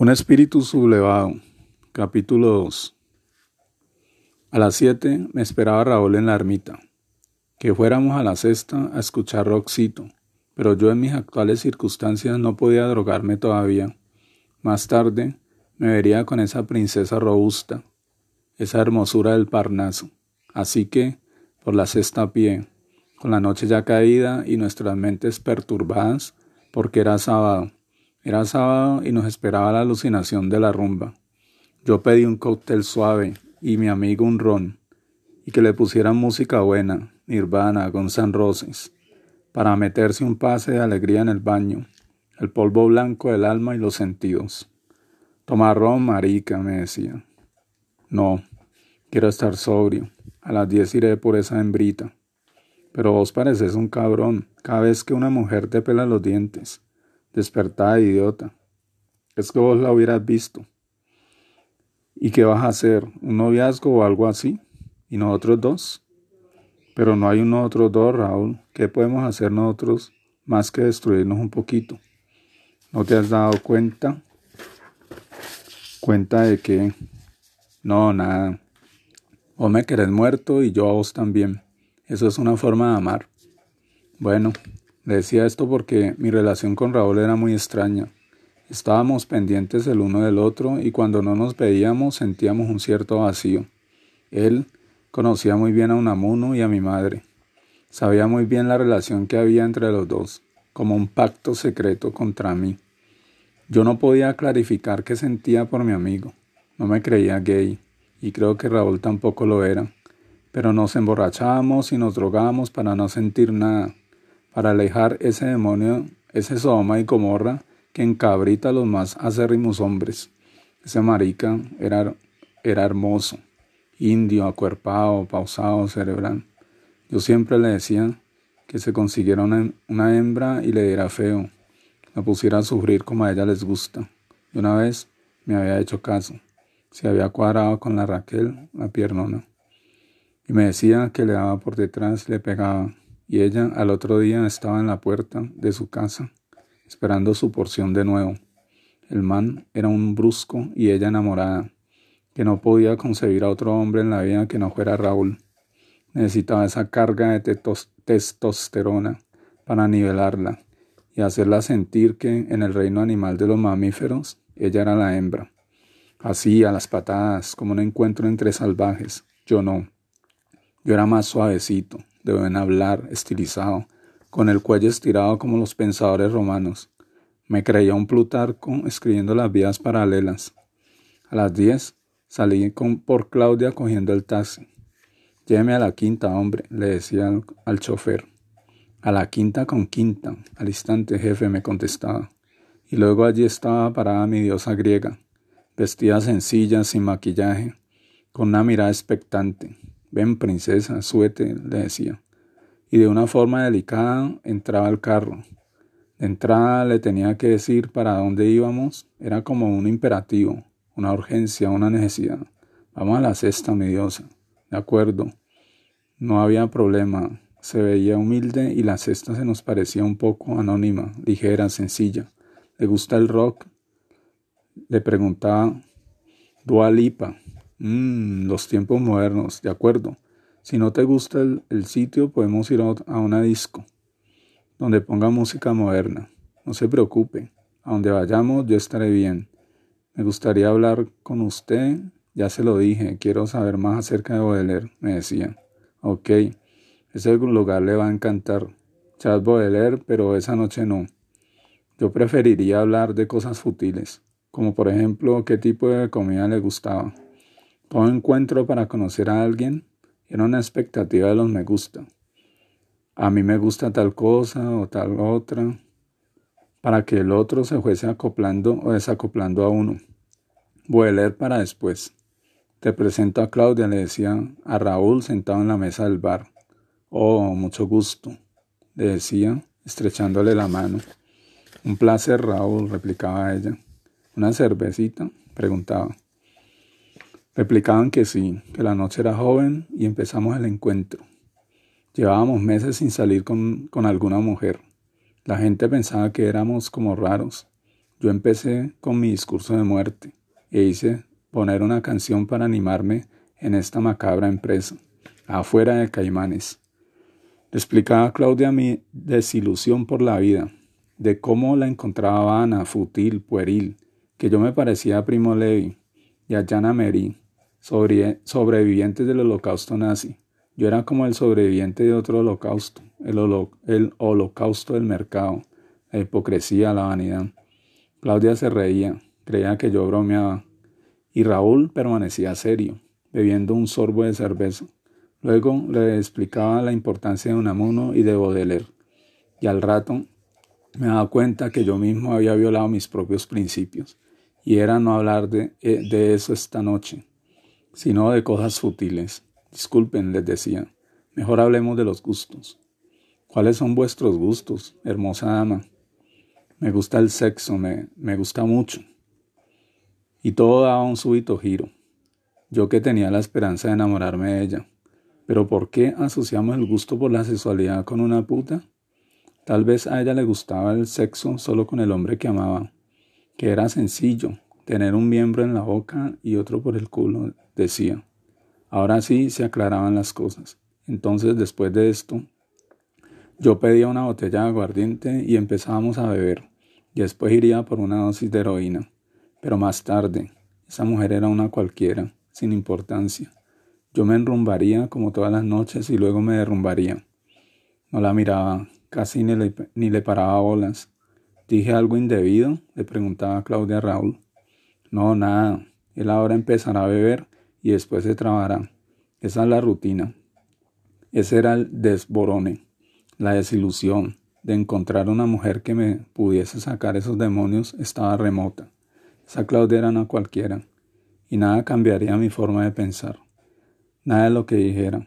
Un espíritu sublevado. Capítulo 2. A las siete me esperaba Raúl en la ermita. Que fuéramos a la cesta a escuchar rockcito, pero yo en mis actuales circunstancias no podía drogarme todavía. Más tarde me vería con esa princesa robusta, esa hermosura del Parnaso. Así que, por la cesta a pie, con la noche ya caída y nuestras mentes perturbadas, porque era sábado era sábado y nos esperaba la alucinación de la rumba. Yo pedí un cóctel suave y mi amigo un ron, y que le pusieran música buena, Nirvana, Guns N' Roses, para meterse un pase de alegría en el baño, el polvo blanco del alma y los sentidos. Tomar ron, marica, me decía. No, quiero estar sobrio. A las diez iré por esa hembrita. Pero vos pareces un cabrón cada vez que una mujer te pela los dientes. Despertada, idiota. Es que vos la hubieras visto. ¿Y qué vas a hacer? ¿Un noviazgo o algo así? ¿Y nosotros dos? Pero no hay un otro dos, Raúl. ¿Qué podemos hacer nosotros más que destruirnos un poquito? ¿No te has dado cuenta? ¿Cuenta de qué? No, nada. Vos me querés muerto y yo a vos también. Eso es una forma de amar. Bueno, decía esto porque mi relación con Raúl era muy extraña. Estábamos pendientes el uno del otro y cuando no nos veíamos sentíamos un cierto vacío. Él conocía muy bien a Unamuno y a mi madre. Sabía muy bien la relación que había entre los dos, como un pacto secreto contra mí. Yo no podía clarificar qué sentía por mi amigo. No me creía gay, y creo que Raúl tampoco lo era. Pero nos emborrachábamos y nos drogábamos para no sentir nada, para alejar ese demonio, ese Sodoma y Gomorra que encabrita a los más acérrimos hombres. Ese marica era, era hermoso, indio, acuerpado, pausado, cerebral. Yo siempre le decía que se consiguiera una, una hembra y le diera feo, la pusiera a sufrir como a ella les gusta. Y una vez me había hecho caso. Se había cuadrado con la Raquel, la piernona. Y me decía que le daba por detrás le pegaba y ella al otro día estaba en la puerta de su casa, esperando su porción de nuevo. El man era un brusco y ella enamorada, que no podía concebir a otro hombre en la vida que no fuera Raúl. Necesitaba esa carga de testosterona para nivelarla y hacerla sentir que en el reino animal de los mamíferos ella era la hembra. Así, a las patadas, como un encuentro entre salvajes. Yo no. Yo era más suavecito, de buen hablar, estilizado, con el cuello estirado como los pensadores romanos. Me creía un Plutarco escribiendo las vías paralelas. A las diez salí con, por Claudia cogiendo el taxi. Lléveme a la quinta, hombre, le decía al, al chofer. A la quinta con quinta, al instante jefe me contestaba. Y luego allí estaba parada mi diosa griega, vestida sencilla, sin maquillaje, con una mirada expectante. Ven, princesa, suete, le decía. Y de una forma delicada entraba al carro. De entrada le tenía que decir para dónde íbamos. Era como un imperativo, una urgencia, una necesidad. Vamos a la cesta, mi diosa. De acuerdo. No había problema. Se veía humilde y la cesta se nos parecía un poco anónima, ligera, sencilla. ¿Le gusta el rock? Le preguntaba Dualipa. Mmm, los tiempos modernos, de acuerdo. Si no te gusta el, sitio, podemos ir a, una disco, donde ponga música moderna. No se preocupe, a donde vayamos yo estaré bien. Me gustaría hablar con usted, ya se lo dije, quiero saber más acerca de Baudelaire, me decía. Ok, ese lugar le va a encantar. Charles Baudelaire, pero esa noche no. Yo preferiría hablar de cosas futiles, como por ejemplo qué tipo de comida le gustaba. Todo encuentro para conocer a alguien era una expectativa de los me gusta. A mí me gusta tal cosa o tal otra, para que el otro se fuese acoplando o desacoplando a uno. Voy a leer para después. Te presento a Claudia, le decía a Raúl sentado en la mesa del bar. Oh, mucho gusto, le decía, estrechándole la mano. Un placer, Raúl, replicaba ella. ¿Una cervecita? preguntaba. Replicaban que sí, que la noche era joven y empezamos el encuentro. Llevábamos meses sin salir con, con alguna mujer. La gente pensaba que éramos como raros. Yo empecé con mi discurso de muerte e hice poner una canción para animarme en esta macabra empresa, afuera de Caimanes. Le explicaba a Claudia mi desilusión por la vida, de cómo la encontraba vana, fútil, pueril, que yo me parecía a Primo Levi y a Jana Sobrevivientes del holocausto nazi. Yo era como el sobreviviente de otro holocausto, el, el holocausto del mercado, la hipocresía, la vanidad. Claudia se reía, creía que yo bromeaba, y Raúl permanecía serio, bebiendo un sorbo de cerveza. Luego le explicaba la importancia de Unamuno y de Baudelaire, y al rato me daba cuenta que yo mismo había violado mis propios principios, y era no hablar de, eh, de eso esta noche, sino de cosas futiles. Disculpen, les decía, mejor hablemos de los gustos. ¿Cuáles son vuestros gustos, hermosa dama? Me gusta el sexo, me, me gusta mucho. Y todo daba un súbito giro. Yo que tenía la esperanza de enamorarme de ella. Pero ¿por qué asociamos el gusto por la sexualidad con una puta? Tal vez a ella le gustaba el sexo solo con el hombre que amaba, que era sencillo, tener un miembro en la boca y otro por el culo, decía. Ahora sí se aclaraban las cosas. Entonces, después de esto, yo pedía una botella de aguardiente y empezábamos a beber, y después iría por una dosis de heroína. Pero más tarde, esa mujer era una cualquiera, sin importancia. Yo me enrumbaría como todas las noches y luego me derrumbaría. No la miraba, Casi ni le, ni le paraba bolas. ¿Dije algo indebido? le preguntaba Claudia Raúl. No, nada. Él ahora empezará a beber y después se trabará. Esa es la rutina. Ese era el desborone, la desilusión de encontrar una mujer que me pudiese sacar esos demonios estaba remota. Esa Claudia era cualquiera, y nada cambiaría mi forma de pensar. Nada de lo que dijera.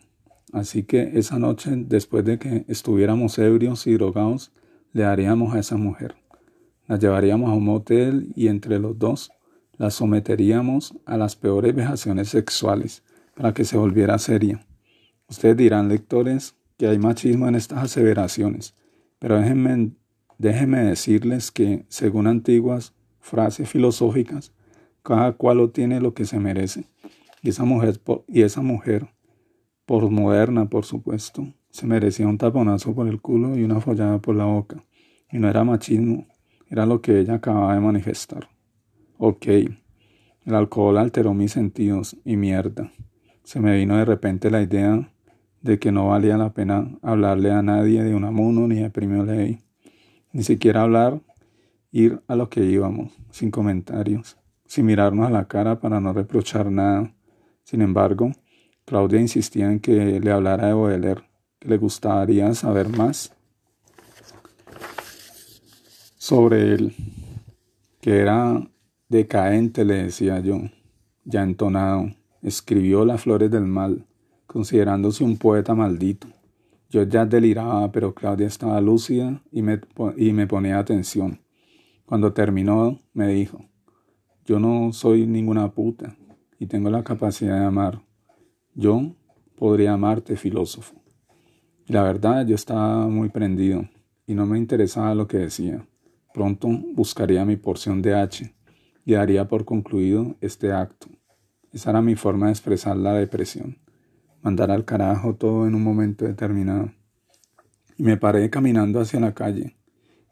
Así que esa noche, después de que estuviéramos ebrios y drogados, le haríamos a esa mujer. La llevaríamos a un motel y entre los dos la someteríamos a las peores vejaciones sexuales para que se volviera seria. Ustedes dirán, lectores, que hay machismo en estas aseveraciones, pero déjenme, déjenme decirles que, según antiguas frases filosóficas, cada cual lo tiene lo que se merece. Y esa mujer, y esa mujer por moderna, por supuesto. Se merecía un taponazo por el culo y una follada por la boca. Y no era machismo, era lo que ella acababa de manifestar. Ok, el alcohol alteró mis sentidos y mierda. Se me vino de repente la idea de que no valía la pena hablarle a nadie de un amuno ni de premio ley. Ni siquiera hablar, ir a lo que íbamos, sin comentarios, sin mirarnos a la cara para no reprochar nada. Sin embargo, Claudia insistía en que le hablara de Baudelaire, que le gustaría saber más sobre él, que era decaente, le decía yo, ya entonado. Escribió Las Flores del Mal, considerándose un poeta maldito. Yo ya deliraba, pero Claudia estaba lúcida y me, y me ponía atención. Cuando terminó, me dijo, yo no soy ninguna puta y tengo la capacidad de amar. Yo podría amarte, filósofo. Y la verdad, yo estaba muy prendido y no me interesaba lo que decía. Pronto buscaría mi porción de H y por concluido este acto. Esa era mi forma de expresar la depresión. Mandar al carajo todo en un momento determinado. Y me paré caminando hacia la calle.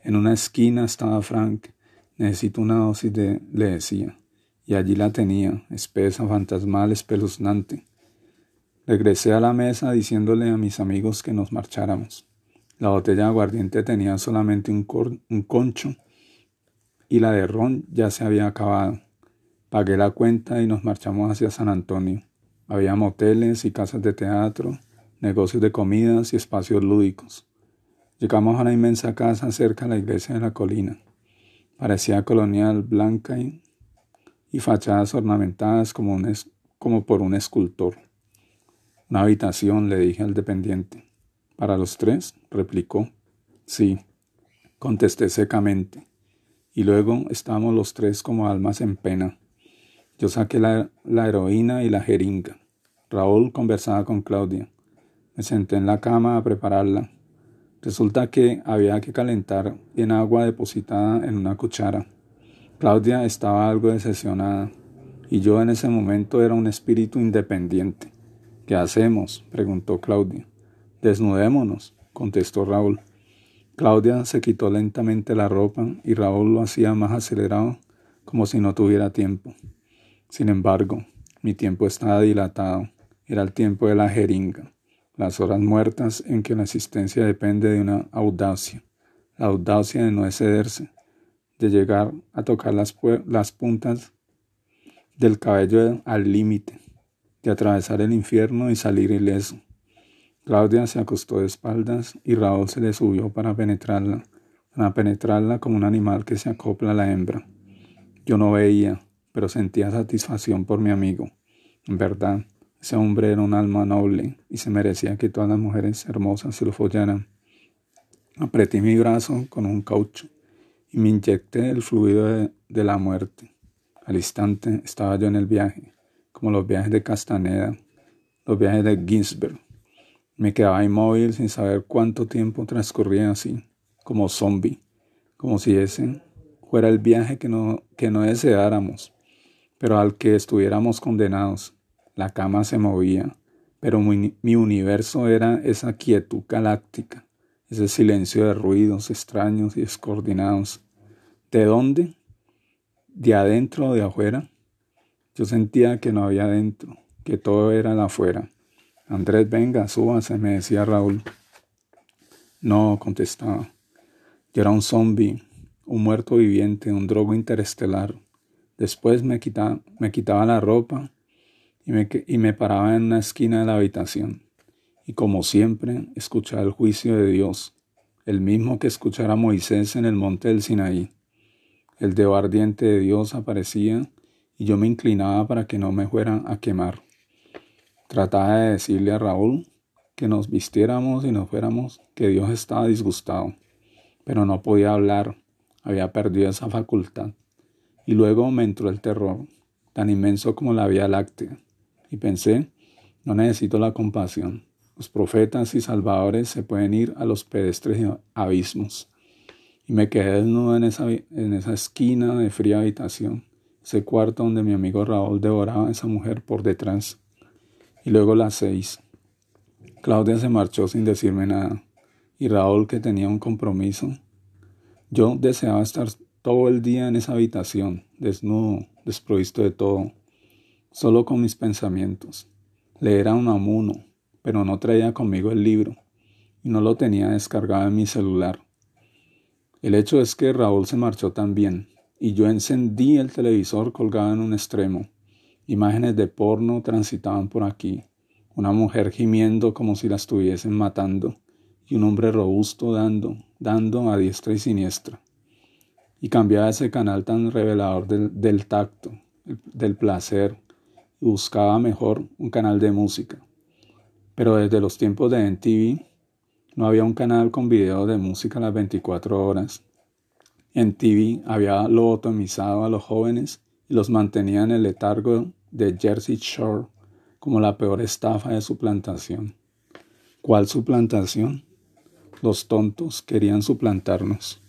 En una esquina estaba Frank. Necesito una dosis de, le decía. Y allí la tenía, espesa, fantasmal, espeluznante. Regresé a la mesa diciéndole a mis amigos que nos marcháramos. La botella de aguardiente tenía solamente un, un concho y la de ron ya se había acabado. Pagué la cuenta y nos marchamos hacia San Antonio. Había moteles y casas de teatro, negocios de comidas y espacios lúdicos. Llegamos a una inmensa casa cerca de la iglesia de la colina. Parecía colonial, blanca y, fachadas ornamentadas como, como por un escultor. Una habitación, le dije al dependiente. ¿Para los tres? replicó. Sí, contesté secamente. Y luego estábamos los tres como almas en pena. Yo saqué la, heroína y la jeringa. Raúl conversaba con Claudia. Me senté en la cama a prepararla. Resulta que había que calentar en agua depositada en una cuchara. Claudia estaba algo decepcionada y yo en ese momento era un espíritu independiente. ¿Qué hacemos? preguntó Claudia. Desnudémonos, contestó Raúl. Claudia se quitó lentamente la ropa y Raúl lo hacía más acelerado, como si no tuviera tiempo. Sin embargo, mi tiempo estaba dilatado. Era el tiempo de la jeringa, las horas muertas en que la existencia depende de una audacia, la audacia de no excederse, de llegar a tocar las, las puntas del cabello al límite, de atravesar el infierno y salir ileso. Claudia se acostó de espaldas y Raúl se le subió para penetrarla, para penetrarla como un animal que se acopla a la hembra. Yo no veía, pero sentía satisfacción por mi amigo. En verdad, ese hombre era un alma noble y se merecía que todas las mujeres hermosas se lo follaran. Apreté mi brazo con un caucho y me inyecté el fluido de, de la muerte. Al instante estaba yo en el viaje, como los viajes de Castaneda, los viajes de Ginsberg. Me quedaba inmóvil sin saber cuánto tiempo transcurría así, como zombie, como si ese fuera el viaje que no, que no deseáramos, pero al que estuviéramos condenados. La cama se movía, pero mi, mi universo era esa quietud galáctica, ese silencio de ruidos extraños y descoordinados. ¿De dónde? ¿De adentro o de afuera? Yo sentía que no había adentro, que todo era de afuera Andrés, venga, súbase, me decía Raúl. No, contestaba. Yo era un zombie, un muerto viviente, un drogo interestelar. Después me quitaba, me quitaba la ropa y me, y me paraba en una esquina de la habitación. Y como siempre, escuchaba el juicio de Dios, el mismo que escuchara Moisés en el monte del Sinaí. El dedo ardiente de Dios aparecía y yo me inclinaba para que no me fuera a quemar. Trataba de decirle a Raúl que nos vistiéramos y nos fuéramos, que Dios estaba disgustado, pero no podía hablar, había perdido esa facultad. Y luego me entró el terror, tan inmenso como la Vía Láctea, y pensé, no necesito la compasión. Los profetas y salvadores se pueden ir a los pedestres abismos. Y me quedé desnudo en esa, en esa esquina de fría habitación, ese cuarto donde mi amigo Raúl devoraba a esa mujer por detrás y luego las seis. Claudia se marchó sin decirme nada, y Raúl, que tenía un compromiso. Yo deseaba estar todo el día en esa habitación, desnudo, desprovisto de todo, solo con mis pensamientos. Leer a un amuno, pero no traía conmigo el libro, y no lo tenía descargado en mi celular. El hecho es que Raúl se marchó también, y yo encendí el televisor colgado en un extremo Imágenes de porno transitaban por aquí, una mujer gimiendo como si la estuviesen matando, y un hombre robusto dando, dando a diestra y siniestra. Y cambiaba ese canal tan revelador del, tacto, del placer, y buscaba mejor un canal de música. Pero desde los tiempos de NTV no había un canal con video de música a las 24 horas. En TV había lobotomizado a los jóvenes y los mantenía en el letargo de Jersey Shore como la peor estafa de suplantación. ¿Cuál suplantación? Los tontos querían suplantarnos.